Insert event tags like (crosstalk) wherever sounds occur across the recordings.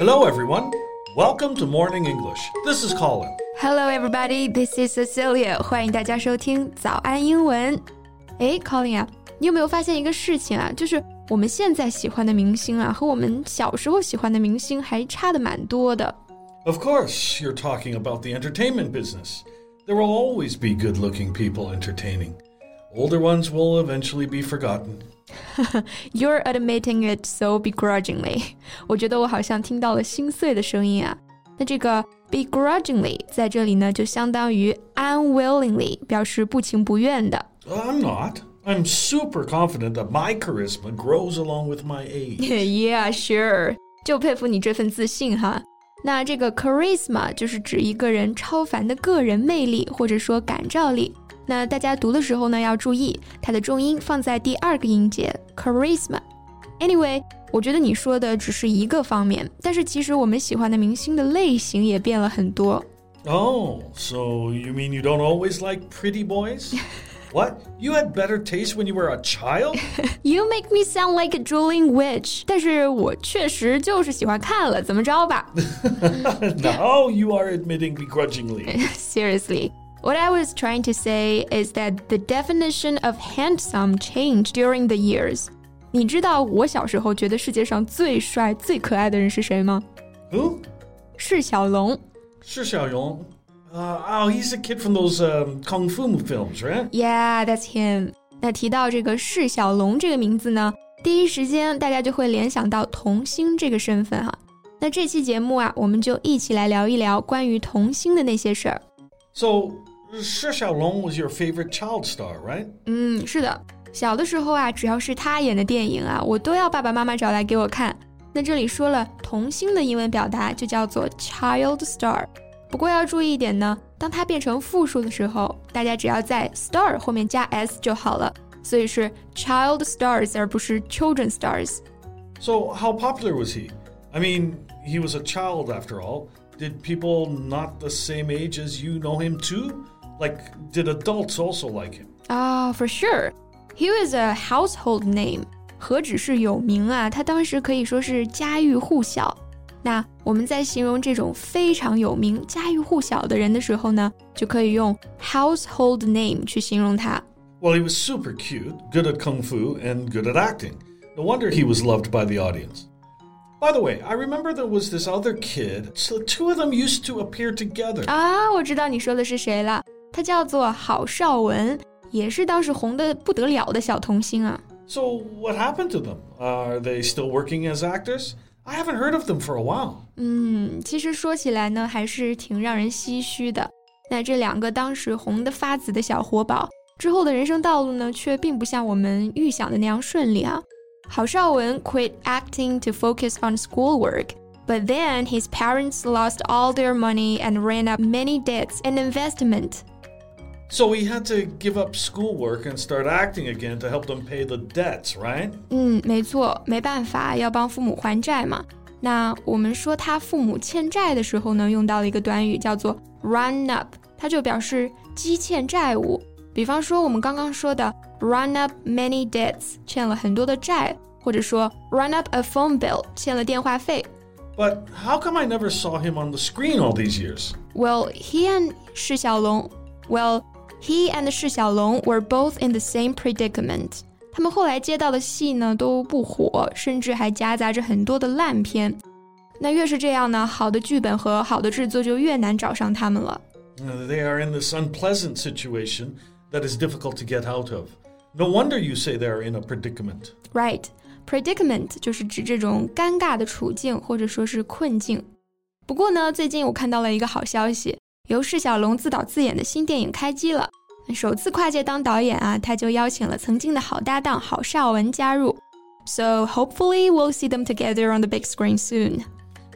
Hello, everyone. Welcome to Morning English. This is Colin. Hello, everybody. This is Cecilia. 欢迎大家收听早安英文。哎，Colin 啊，你有没有发现一个事情啊？就是我们现在喜欢的明星啊，和我们小时候喜欢的明星还差的蛮多的。Of course, you're talking about the entertainment business. There will always be good looking people entertaining. Older ones will eventually be forgotten. (laughs) You're admitting it so begrudgingly. 我觉得我好像听到了心碎的声音啊。那这个 begrudgingly 在这里呢，就相当于 unwillingly，表示不情不愿的。I'm not. I'm super confident that my charisma grows along with my age. (laughs) yeah, sure. 就佩服你这份自信哈。那这个 charisma 就是指一个人超凡的个人魅力或者说感召力。 那大家读的时候呢，要注意它的重音放在第二个音节 charisma。Anyway，我觉得你说的只是一个方面，但是其实我们喜欢的明星的类型也变了很多。Oh, so you mean you don't always like pretty boys? (laughs) What? You had better taste when you were a child? (laughs) you make me sound like a drooling witch. 但是我确实就是喜欢看了，怎么着吧？Now (laughs) you are admitting begrudgingly. Seriously. What I was trying to say is that the definition of handsome changed during the years. 你知道我小时候觉得世界上最帅、最可爱的人是谁吗？Who？释小龙。释小龙。uh, oh, he's a kid from those um, kung fu films, right? Yeah, that's him. 那提到这个释小龙这个名字呢，第一时间大家就会联想到童星这个身份哈。那这期节目啊，我们就一起来聊一聊关于童星的那些事儿。So, 释小龙 was your favorite child star, right? 嗯，是的。小的时候啊，只要是他演的电影啊，我都要爸爸妈妈找来给我看。那这里说了，童星的英文表达就叫做 child star。不过要注意一点呢，当它变成复数的时候，大家只要在 star 后面加 s 就好了，所以是 child stars 而不是 children stars。So how popular was he? I mean, he was a child after all. Did people not the same age as you know him too? Like, did adults also like him? Ah, for sure. He was a household name. 何止是有名啊，他当时可以说是家喻户晓。那我们在形容这种非常有名、家喻户晓的人的时候呢，就可以用 household name 去形容他。Well, he was super cute, good at kung fu, and good at acting. No wonder he was loved by the audience. By the way, I remember there was this other kid. So the two of them used to appear together. 啊，我知道你说的是谁了。 他叫做郝邵文，也是当时红的不得了的小童星啊。So what happened to them? Are they still working as actors? I haven't heard of them for a while. 嗯，其实说起来呢，还是挺让人唏嘘的。那这两个当时红得发紫的小活宝，之后的人生道路呢，却并不像我们预想的那样顺利啊。郝邵文 quit acting to focus on schoolwork. But then his parents lost all their money and ran up many debts and investment. So he had to give up schoolwork and start acting again to help them pay the debts, right? 嗯，没错，没办法，要帮父母还债嘛。那我们说他父母欠债的时候呢，用到了一个短语叫做 run up，它就表示积欠债务。比方说我们刚刚说的 run up many debts，欠了很多的债，或者说 run up a phone bill，欠了电话费。But how come I never saw him on the screen all these years? Well, he and 释小龙，Well, he and 释小龙 were both in the same predicament. 他们后来接到的戏呢都不火，甚至还夹杂着很多的烂片。那越是这样呢，好的剧本和好的制作就越难找上他们了。They are in this unpleasant situation that is difficult to get out of. No wonder you say they are in a predicament. Right, predicament 就是指这种尴尬的处境或者说是困境。不过呢，最近我看到了一个好消息。由释小龙自导自演的新电影开机了， 首次跨界当导演啊，他就邀请了曾经的好搭档郝邵文加入。So hopefully we'll see them together on the big screen soon.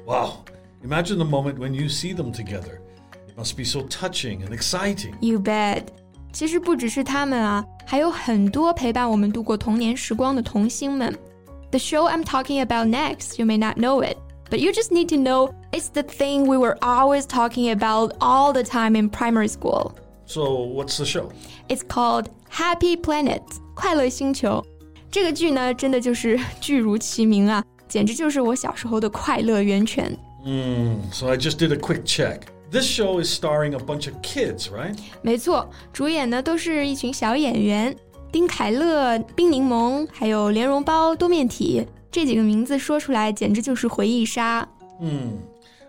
Wow, imagine the moment when you see them together. It must be so touching and exciting. You bet. 其实不只是他们啊，还有很多陪伴我们度过童年时光的童星们。The show I'm talking about next, you may not know it. But you just need to know it's the thing we were always talking about all the time in primary school. So, what's the show? It's called Happy Planet 快乐星球。这个剧呢，真的就是剧如其名啊， 简直就是我小时候的快乐源泉。Mm, so I (laughs) just did a quick check. This show is starring a bunch of kids, right? 没错，主演呢都是一群小演员，丁凯乐、冰柠檬，还有莲蓉包、多面体，这几个名字说出来简直就是回忆杀。Hmm.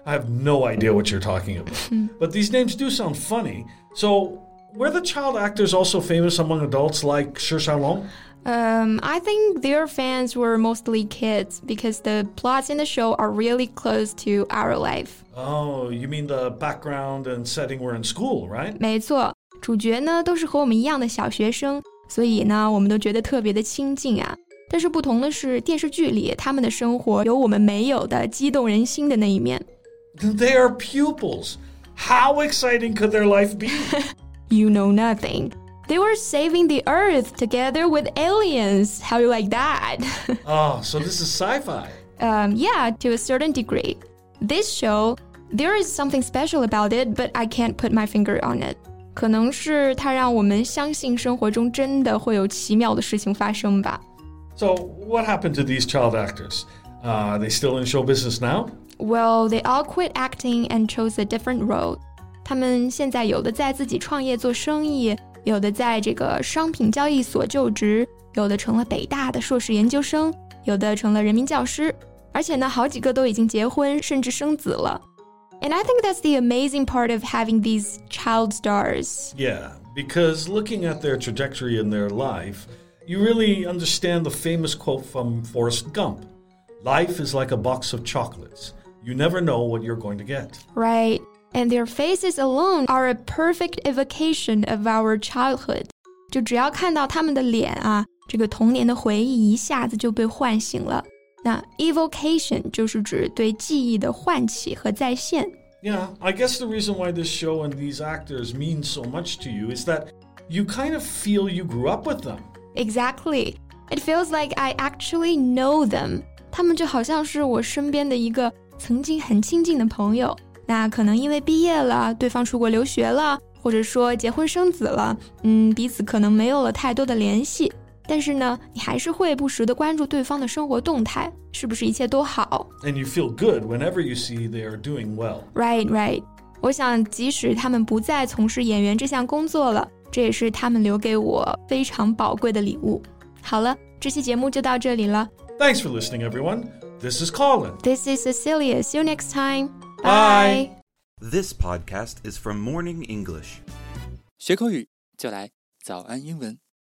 I have no idea what you're talking about. but these names do sound funny. So, were the child actors also famous among adults like Shi Xiaolong? Um, I think their fans were mostly kids because the plots in the show are really close to our life. Oh, you mean the background and setting were in school, right? 没错，主角呢都是和我们一样的小学生，所以呢我们都觉得特别的亲近啊。但是不同的是，电视剧里他们的生活有我们没有的激动人心的那一面。They are pupils. How exciting could their life be? (laughs) you know nothing. They were saving the Earth together with aliens. How you like that? (laughs) oh, so this is sci-fi. Um, yeah, to a certain degree. This show, there is something special about it, but I can't put my finger on it. 可能是它让我们相信生活中真的会有奇妙的事情发生吧。So, what happened to these child actors? Uh, are they still in show business now? Well, they all quit acting and chose a different road. 他们现在有的在自己创业做生意，有的在这个商品交易所就职，有的成了北大的硕士研究生，有的成了人民教师，而且呢，好几个都已经结婚，甚至生子了。And I think that's the amazing part of having these child stars. Yeah, because looking at their trajectory in their life, you really understand the famous quote from Forrest Gump Life is like a box of chocolates. You never know what you're going to get. Right and their faces alone are a perfect evocation of our childhood。就只要看到他们的脸啊，这个童年的回忆一下子就被唤醒了。那 evocation 就是指对记忆的唤起和再现。Yeah, I guess the reason why this show and these actors mean so much to you is that you kind of feel you grew up with them. Exactly. It feels like I actually know them. 他们就好像是我身边的一个 曾经很亲近的朋友。那可能因为毕业了，对方出国留学了，或者说结婚生子了，嗯，彼此可能没有了太多的联系。但是呢，你还是会不时的关注对方的生活动态，是不是一切都好？And you feel good whenever you see they are doing well. Right, right. 我想，即使他们不再从事演员这项工作了，这也是他们留给我非常宝贵的礼物。好了，这期节目就到这里了。Thanks for listening, everyone. This is Colin. This is Cecilia. See you next time. Bye. This podcast is from Morning English. 学口语就来早安英文。